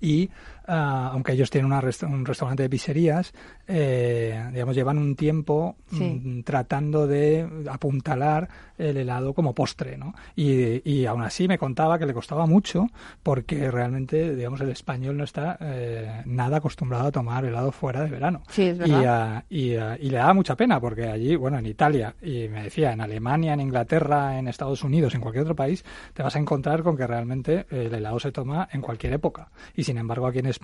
y Ah, aunque ellos tienen un restaurante de pizzerías, eh, digamos, llevan un tiempo mm, tratando de apuntalar el helado como postre, ¿no? Y, y, aún así me contaba que le costaba mucho porque realmente, digamos, el español no está eh, nada acostumbrado a tomar helado fuera de verano. Sí, es verdad. Y, y, le daba mucha pena porque allí, bueno, en Italia, y me decía, en Alemania, en Inglaterra, en Estados Unidos, en cualquier otro país, te vas a encontrar con que realmente el helado se toma en cualquier época. Y sin embargo, aquí en España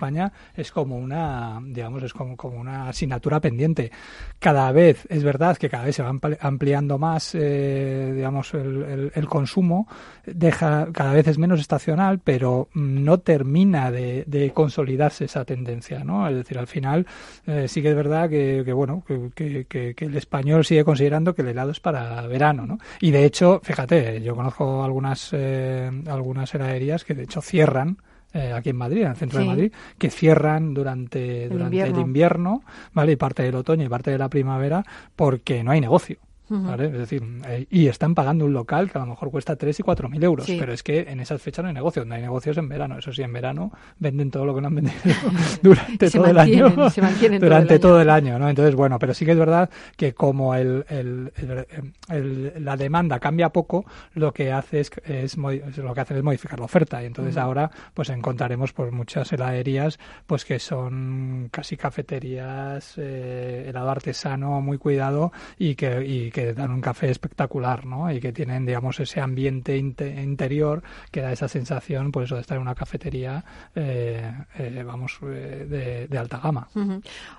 es como una, digamos, es como, como una asignatura pendiente. Cada vez, es verdad que cada vez se va ampliando más, eh, digamos, el, consumo, deja, cada vez es menos estacional, pero no termina de, consolidarse esa tendencia, ¿no? Es decir, al final eh, sí que es verdad que, bueno, que, que, el español sigue considerando que el helado es para verano, ¿no? Y de hecho, fíjate, yo conozco algunas, eh, algunas heladerías que de hecho cierran eh, aquí en Madrid, en el centro de Madrid, que cierran durante, durante el invierno, ¿vale? Y parte del otoño y parte de la primavera porque no hay negocio. ¿Vale? Es decir, eh, y están pagando un local que a lo mejor cuesta 3 y 4 mil euros, pero es que en esas fechas no hay negocio, no hay negocios en verano. Eso sí, en verano venden todo lo que no han vendido durante todo el año. durante todo el, año. ¿no? Entonces, bueno, pero sí que es verdad que como el, el, la demanda cambia poco, lo que hace es, es, lo que hace es modificar la oferta. Y entonces ahora pues encontraremos pues muchas heladerías pues que son casi cafeterías, eh, helado artesano muy cuidado y que, y que dan un café espectacular, ¿no? Y que tienen, digamos, ese ambiente interior que da esa sensación, pues eso de estar en una cafetería, eh, eh, vamos, eh, de, alta gama.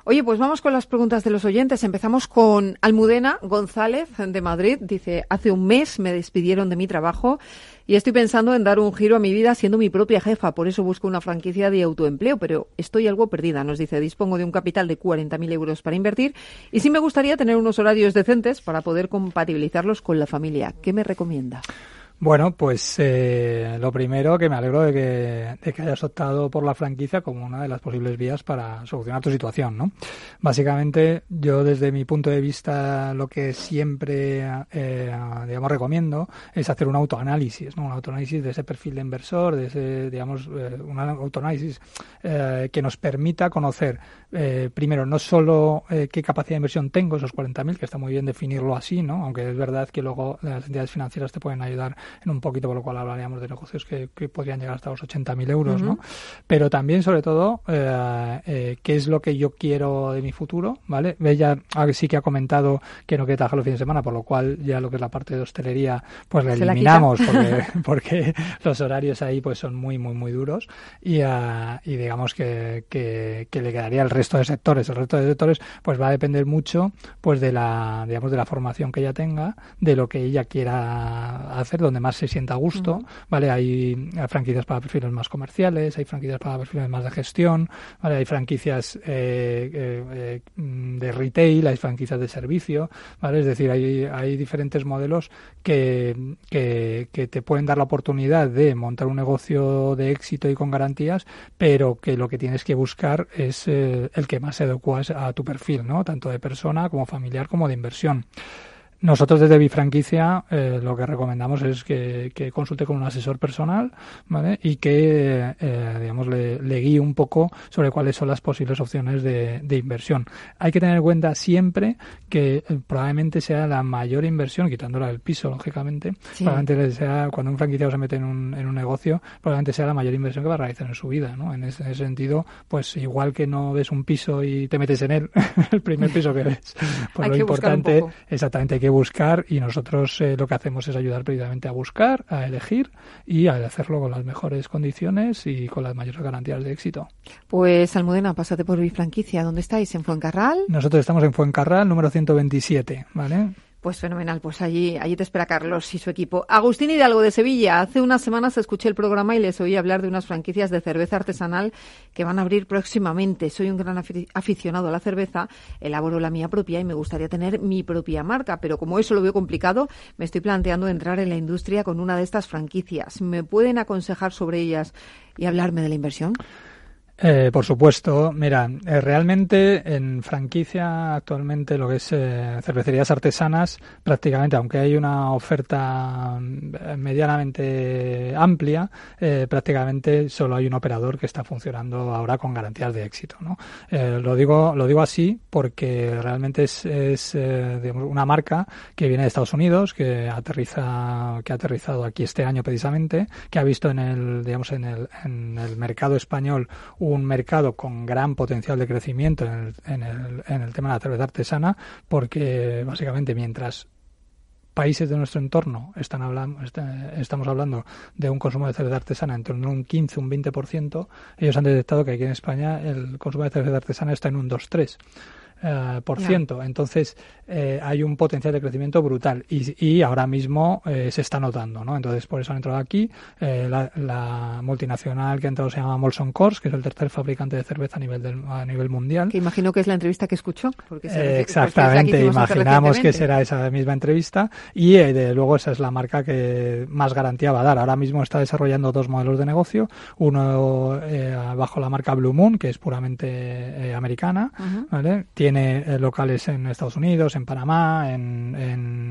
Oye, pues vamos con las preguntas de los oyentes. Empezamos con Almudena González de Madrid. Dice, hace un mes me despidieron de mi trabajo y estoy pensando en dar un giro a mi vida siendo mi propia jefa, por eso busco una franquicia de autoempleo, pero estoy algo perdida. Nos dice, dispongo de un capital de 40.000 euros para invertir y sí me gustaría tener unos horarios decentes para poder compatibilizarlos con la familia. ¿Qué me recomienda? Bueno, pues eh, lo primero que me alegro de que, de que hayas optado por la franquicia como una de las posibles vías para solucionar tu situación, ¿no? Básicamente, yo desde mi punto de vista lo que siempre, eh, digamos, recomiendo es hacer un autoanálisis, ¿no? Un autoanálisis de ese perfil de inversor, de ese, digamos, eh, un autoanálisis eh, que nos permita conocer, eh, primero, no solo eh, qué capacidad de inversión tengo, esos 40.000, que está muy bien definirlo así, ¿no? Aunque es verdad que luego las entidades financieras te pueden ayudar en un poquito, por lo cual hablaríamos de negocios que, podrían llegar hasta los 80.000 euros, ¿no? Pero también, sobre todo, eh, eh, qué es lo que yo quiero de mi futuro, ¿vale? Ella sí que ha comentado que no quiere trabajar los fines de semana, por lo cual ya lo que es la parte de hostelería, pues la eliminamos porque, porque los horarios ahí pues son muy, muy, muy duros y, uh, y digamos que, que, que, le quedaría el resto de sectores. El resto de sectores pues va a depender mucho pues de la, digamos, de la formación que ella tenga, de lo que ella quiera hacer, donde más se sienta a gusto, ¿vale? Hay franquicias para perfiles más comerciales, hay franquicias para perfiles más de gestión, ¿vale? Hay franquicias eh, eh, de retail, hay franquicias de servicio, ¿vale? Es decir, hay, hay diferentes modelos que, que, que te pueden dar la oportunidad de montar un negocio de éxito y con garantías, pero que lo que tienes que buscar es eh, el que más se adecua a tu perfil, ¿no? Tanto de persona como familiar como de inversión. Nosotros desde Bifranquicia eh, lo que recomendamos es que, consulte con un asesor personal ¿vale? y que eh, digamos, le, guíe un poco sobre cuáles son las posibles opciones de, inversión. Hay que tener en cuenta siempre que eh, probablemente sea la mayor inversión, quitándola del piso, lógicamente, probablemente sea, cuando un franquiciado se mete en un, en un negocio, probablemente sea la mayor inversión que va a realizar en su vida. ¿no? En, ese, sentido, pues igual que no ves un piso y te metes en él, el primer piso que ves, pues lo importante, exactamente, hay que buscar y nosotros eh, lo que hacemos es ayudar precisamente a buscar, a elegir y a hacerlo con las mejores condiciones y con las mayores garantías de éxito. Pues Almudena, pásate por mi franquicia. ¿Dónde estáis? ¿En Fuencarral? Nosotros estamos en Fuencarral, número 127, ¿vale? Pues fenomenal, pues allí, allí te espera Carlos y su equipo. Agustín Hidalgo de Sevilla. Hace unas semanas escuché el programa y les oí hablar de unas franquicias de cerveza artesanal que van a abrir próximamente. Soy un gran aficionado a la cerveza, elaboro la mía propia y me gustaría tener mi propia marca, pero como eso lo veo complicado, me estoy planteando entrar en la industria con una de estas franquicias. ¿Me pueden aconsejar sobre ellas y hablarme de la inversión? Eh, por supuesto, mira, eh, realmente en franquicia actualmente lo que es eh, cervecerías artesanas, prácticamente, aunque hay una oferta mm, medianamente amplia, prácticamente solo hay un operador que está funcionando ahora con garantías de éxito. ¿no? lo digo, lo digo así porque realmente es, es una marca que viene de Estados Unidos, que aterriza, que ha aterrizado aquí este año precisamente, que ha visto en el, digamos, en el, en el mercado español un mercado con gran potencial de crecimiento en el, en el, en el tema de la cerveza artesana, porque básicamente mientras países de nuestro entorno están hablando, estamos hablando de un consumo de cerveza artesana en torno a un 15, un 20%, ellos han detectado que aquí en España el consumo de cerveza artesana está en un 2-3%. Eh, por ciento. Entonces, eh, hay un potencial de crecimiento brutal y, ahora mismo eh, se está notando, ¿no? Entonces, por eso han entrado aquí. La, multinacional que ha entrado se llama Molson Coors, que es el tercer fabricante de cerveza a nivel, del, a nivel mundial. Que imagino que es la entrevista que escuchó. Porque exactamente, imaginamos que será esa misma entrevista y de luego esa es la marca que más garantía va a dar. Ahora mismo está desarrollando dos modelos de negocio, uno bajo la marca Blue Moon, que es puramente americana, ¿vale? tiene eh, locales en Estados Unidos, en Panamá, en,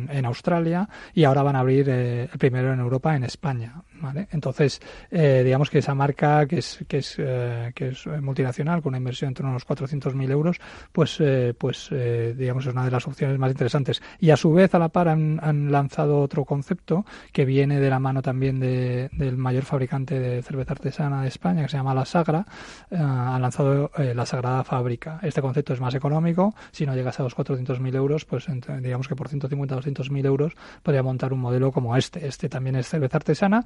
en, Australia y ahora van a abrir eh, el primero en Europa, en España. ¿Vale? Entonces, eh, digamos que esa marca que es, que es, que es multinacional, con una inversión entre unos 400.000 euros, pues, pues digamos es una de las opciones más interesantes. Y a su vez, a la par, han, han lanzado otro concepto que viene de la mano también de, del mayor fabricante de cerveza artesana de España, que se llama La Sagra. han lanzado La Sagrada Fábrica. Este concepto es más económico si no llegas a los 400.000 euros, pues digamos que por 150 o 200.000 euros podría montar un modelo como este. Este también es cerveza artesana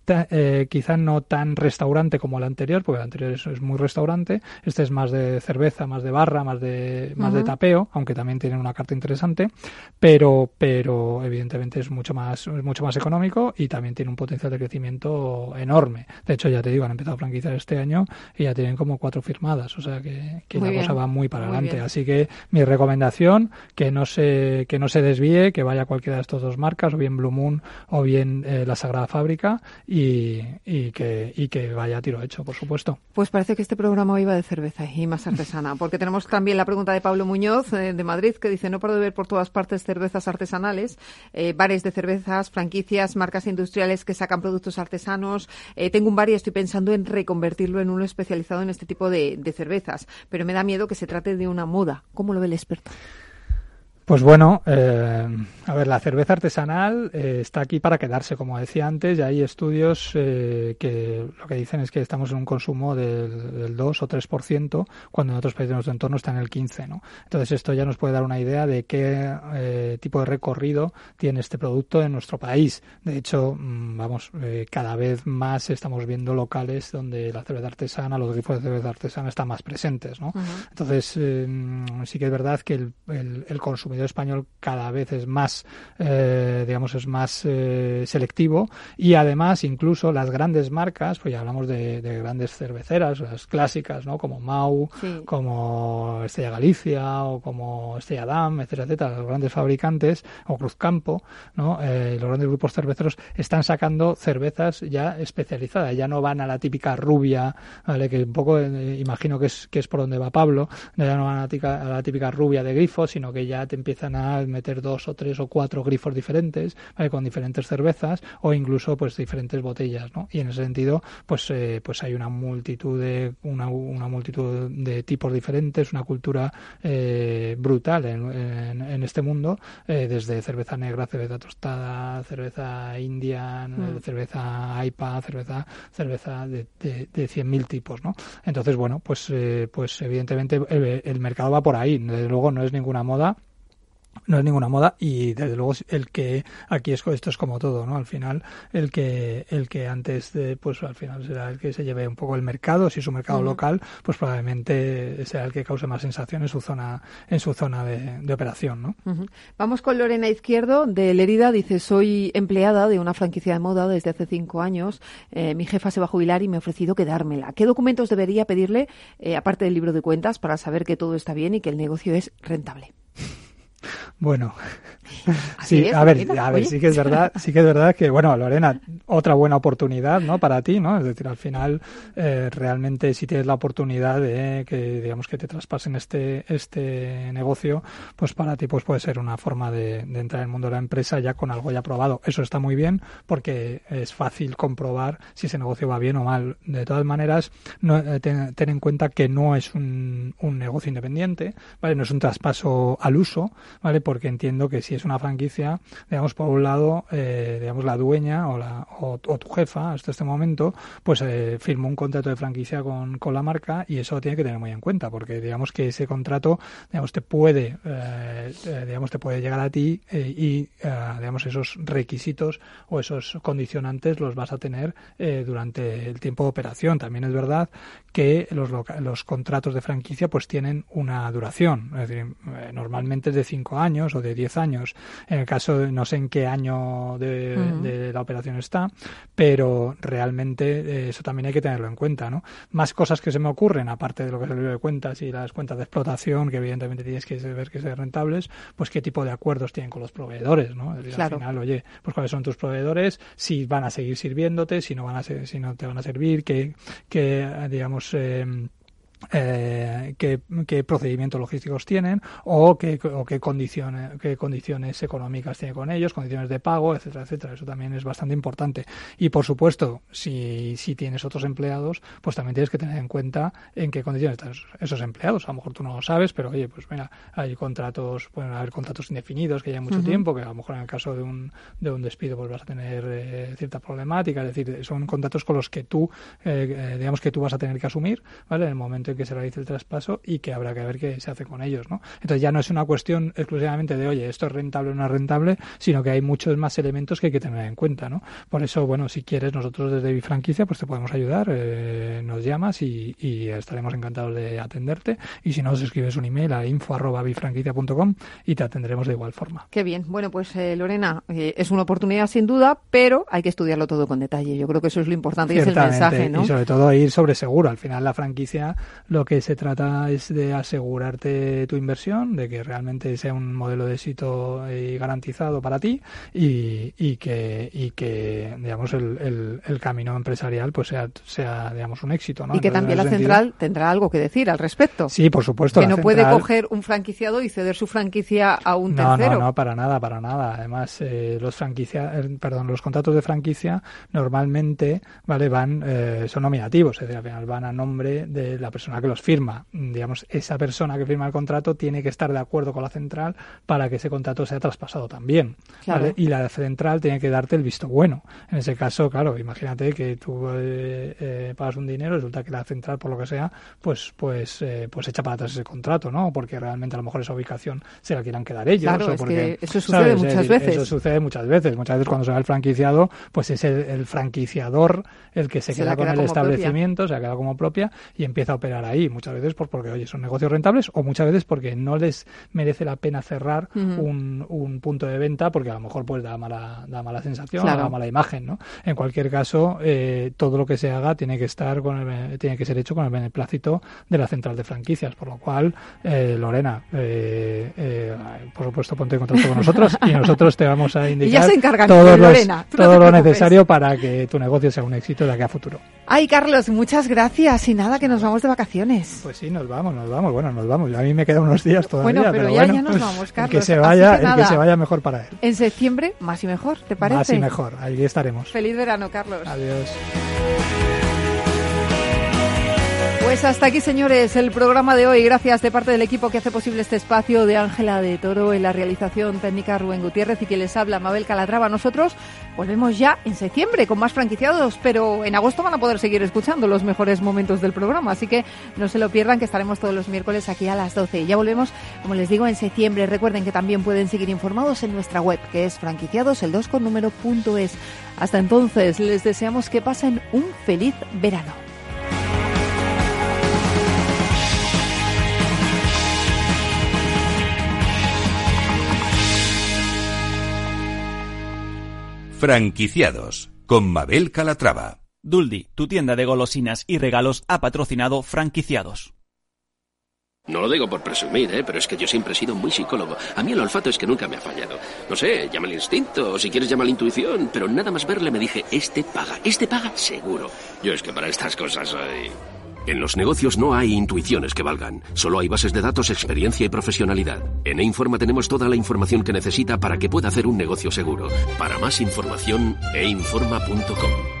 eh, quizá no tan restaurante como el anterior, porque el anterior es, muy restaurante. Este es más de cerveza, más de barra, más de más de tapeo, aunque también tiene una carta interesante, pero pero evidentemente es mucho más es mucho más económico y también tiene un potencial de crecimiento enorme. De hecho, ya te digo, han empezado a franquiciar este año y ya tienen como cuatro firmadas, o sea que, la cosa va muy para adelante. Así que mi recomendación que no se que no se desvíe, que vaya a cualquiera de estas dos marcas, o bien Blue Moon o bien eh, la Sagrada Fábrica y, que, y que vaya a tiro hecho, por supuesto. Pues parece que este programa iba de cerveza y más artesana, porque tenemos también la pregunta de Pablo Muñoz eh, de Madrid que dice no paro de ver por todas partes cervezas artesanales, eh, bares de cervezas, franquicias, marcas industriales que sacan productos artesanos. Eh, tengo un bar y estoy pensando en reconvertirlo en uno especializado en este tipo de cervezas, pero me da miedo que se trate de una moda. ¿Cómo lo ve el experto? Pues bueno, eh, a ver, la cerveza artesanal eh, está aquí para quedarse, como decía antes, y hay estudios eh, que lo que dicen es que estamos en un consumo del, del 2 o 3%, cuando en otros países de nuestro entorno está en el 15%, ¿no? Entonces esto ya nos puede dar una idea de qué eh, tipo de recorrido tiene este producto en nuestro país. De hecho, mm, vamos, cada vez más estamos viendo locales donde la cerveza artesana, los grifos de cerveza artesana están más presentes, ¿no? Entonces, sí que es verdad que el, el, el consumidor español cada vez es más, eh, digamos, es más eh, selectivo y además incluso las grandes marcas, pues ya hablamos de, de grandes cerveceras, las clásicas, ¿no? Como Mau, Sí. como Estrella Galicia o como Estrella Damm, etcétera, etcétera, los grandes fabricantes o Cruzcampo, ¿no? Eh, los grandes grupos cerveceros están sacando cervezas ya especializadas, ya no van a la típica rubia, ¿vale? Que un poco imagino que es que es por donde va Pablo, ya no van a la, típica, a la típica rubia de grifo, sino que ya te empiezan a meter dos o tres o cuatro grifos diferentes, ¿vale? Con diferentes cervezas o incluso pues diferentes botellas, ¿no? Y en ese sentido, pues eh, pues hay una multitud de una, una multitud de tipos diferentes, una cultura eh, brutal en, en, en este mundo, eh, desde cerveza negra, cerveza tostada, cerveza indian, Mm. cerveza IPA, cerveza cerveza de, de, de 100.000 tipos, ¿no? Entonces, bueno, pues eh, pues evidentemente el, el mercado va por ahí, desde luego no es ninguna moda no es ninguna moda y desde luego el que aquí es esto es como todo no al final el que el que antes de pues al final será el que se lleve un poco el mercado si es un mercado local pues probablemente será el que cause más sensación en su zona en su zona de, de operación no. Vamos con Lorena Izquierdo de Lerida. Dice, soy empleada de una franquicia de moda desde hace cinco años. Eh, mi jefa se va a jubilar y me ha ofrecido quedármela. ¿Qué documentos debería pedirle, eh, aparte del libro de cuentas, para saber que todo está bien y que el negocio es rentable? Bueno, sí, es, a ver, Lorena, a ver, oye. sí que es verdad, sí que es verdad que, bueno, Lorena, otra buena oportunidad, ¿no? Para ti, ¿no? Es decir, al final, eh, realmente, si tienes la oportunidad de que, digamos, que te traspasen este, este negocio, pues para ti, pues puede ser una forma de, de entrar en el mundo de la empresa ya con algo ya probado. Eso está muy bien porque es fácil comprobar si ese negocio va bien o mal. De todas maneras, no, eh, ten, ten en cuenta que no es un, un negocio independiente, ¿vale? No es un traspaso al uso, ¿vale? Porque entiendo que si es una franquicia, digamos, por un lado, eh, digamos, la dueña o, la, o, tu jefa, hasta este momento, pues eh, firmó un contrato de franquicia con, la marca y eso lo tiene que tener muy en cuenta, porque digamos que ese contrato, digamos, te puede, eh, digamos, te puede llegar a ti eh, y, digamos, esos requisitos o esos condicionantes los vas a tener eh, durante el tiempo de operación. También es verdad que los, los contratos de franquicia pues tienen una duración, es decir, eh, normalmente es de cinco años o de diez años. En el caso de no sé en qué año de, la operación está, pero realmente eh, eso también hay que tenerlo en cuenta, ¿no? Más cosas que se me ocurren, aparte de lo que es el libro de cuentas y las cuentas de explotación, que evidentemente tienes que ver que sean rentables, pues qué tipo de acuerdos tienen con los proveedores, ¿no? Es decir, claro. Al final, oye, pues cuáles son tus proveedores, si van a seguir sirviéndote, si no van a ser, si no te van a servir, que, que digamos eh, eh, qué, qué, procedimientos logísticos tienen o qué, o qué, condiciones, qué condiciones económicas tiene con ellos, condiciones de pago, etcétera, etcétera. Eso también es bastante importante. Y por supuesto, si, si tienes otros empleados, pues también tienes que tener en cuenta en qué condiciones están esos empleados. A lo mejor tú no lo sabes, pero oye, pues mira, hay contratos, pueden haber contratos indefinidos que llevan mucho uh -huh. tiempo, que a lo mejor en el caso de un, de un despido pues vas a tener eh, cierta problemática. Es decir, son contratos con los que tú, eh, digamos que tú vas a tener que asumir, ¿vale? En el momento en que se realice el traspaso y que habrá que ver qué se hace con ellos, ¿no? Entonces ya no es una cuestión exclusivamente de, oye, esto es rentable o no es rentable, sino que hay muchos más elementos que hay que tener en cuenta, ¿no? Por eso, bueno, si quieres, nosotros desde Bifranquicia, pues te podemos ayudar, eh, nos llamas y, y, estaremos encantados de atenderte y si no, nos escribes un email a info.bifranquicia.com y te atendremos de igual forma. Qué bien. Bueno, pues eh, Lorena, eh, es una oportunidad sin duda, pero hay que estudiarlo todo con detalle. Yo creo que eso es lo importante y es el mensaje, ¿no? Y sobre todo ir sobre seguro. Al final la franquicia lo que se trata es de asegurarte tu inversión, de que realmente sea un modelo de éxito y garantizado para ti y, y que y que digamos el, el, el, camino empresarial pues sea sea digamos un éxito, ¿no? Y que Entonces, también la sentido, central tendrá algo que decir al respecto. Sí, por supuesto. Que no central, puede coger un franquiciado y ceder su franquicia a un no, tercero. No, no, para nada, para nada. Además, eh, los franquicia, eh, perdón, los contratos de franquicia normalmente, vale, van eh, son nominativos, es decir, al final van a nombre de la persona que los firma, digamos, esa persona que firma el contrato tiene que estar de acuerdo con la central para que ese contrato sea traspasado también. Y la central tiene que darte el visto bueno. En ese caso, claro, imagínate que tú eh, eh, pagas un dinero, resulta que la central, por lo que sea, pues pues eh, pues echa para atrás ese contrato, ¿no? Porque realmente a lo mejor esa ubicación se la quieran quedar ellos. Claro, o porque, eso sucede muchas veces. Eso sucede muchas veces. Muchas veces cuando se va el franquiciado, pues es el, franquiciador el que se, queda con el establecimiento, se ha quedado como propia y empieza a operar ahí. Muchas veces por, porque, oye, son negocios rentables o muchas veces porque no les merece la pena cerrar un, un, punto de venta porque a lo mejor pues da mala, da mala sensación, da mala imagen, ¿no? En cualquier caso, eh, todo lo que se haga tiene que estar con el, tiene que ser hecho con el beneplácito de la central de franquicias, por lo cual, eh, Lorena, eh, por supuesto, ponte en contacto con nosotros y nosotros te vamos a indicar todo, todo lo necesario para que tu negocio sea un éxito de aquí a futuro. Ay, Carlos, muchas gracias y nada, que nos vamos de vacaciones. Pues sí, nos vamos, nos vamos, bueno, nos vamos. A mí me quedan unos días todavía. Bueno, pero, ya, ya nos vamos, Carlos. que se vaya, el que se vaya mejor para él. En septiembre, más y mejor, ¿te parece? Más y mejor, allí estaremos. Feliz verano, Carlos. Adiós. Pues hasta aquí, señores, el programa de hoy. Gracias de parte del equipo que hace posible este espacio de Ángela de Toro en la realización técnica Rubén Gutiérrez y que les habla Mabel Calatrava. Nosotros volvemos ya en septiembre con más franquiciados, pero en agosto van a poder seguir escuchando los mejores momentos del programa. Así que no se lo pierdan, que estaremos todos los miércoles aquí a las 12. Y ya volvemos, como les digo, en septiembre. Recuerden que también pueden seguir informados en nuestra web, que es franquiciadosel2 con número punto es. Hasta entonces, les deseamos que pasen un feliz verano. Franquiciados con Mabel Calatrava. Duldi, tu tienda de golosinas y regalos, ha patrocinado Franquiciados. No lo digo por presumir, ¿eh? pero es que yo siempre he sido muy psicólogo. A mí el olfato es que nunca me ha fallado. No sé, llama el instinto, o si quieres llama la intuición, pero nada más verle me dije, este paga, este paga seguro. Yo es que para estas cosas soy... En los negocios no hay intuiciones que valgan, solo hay bases de datos, experiencia y profesionalidad. En E-Informa tenemos toda la información que necesita para que pueda hacer un negocio seguro. Para más información, einforma.com.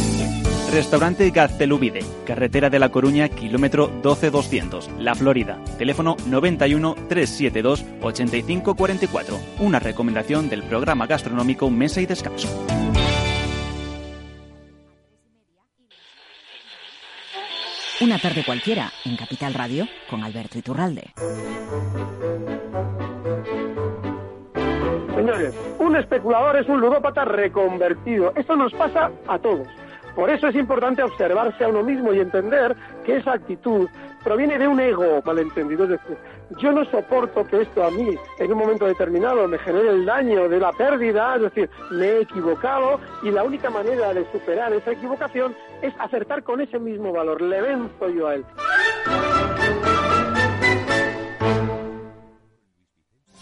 Restaurante Gaztelubide, carretera de La Coruña, kilómetro 12200, La Florida. Teléfono 91 372 8544. Una recomendación del programa gastronómico Mesa y Descanso. Una tarde cualquiera en Capital Radio con Alberto Iturralde. Señores, un especulador es un ludópata reconvertido. Eso nos pasa a todos. Por eso es importante observarse a uno mismo y entender que esa actitud proviene de un ego malentendido. Es decir, yo no soporto que esto a mí en un momento determinado me genere el daño de la pérdida, es decir, me he equivocado y la única manera de superar esa equivocación es acertar con ese mismo valor, le venzo yo a él.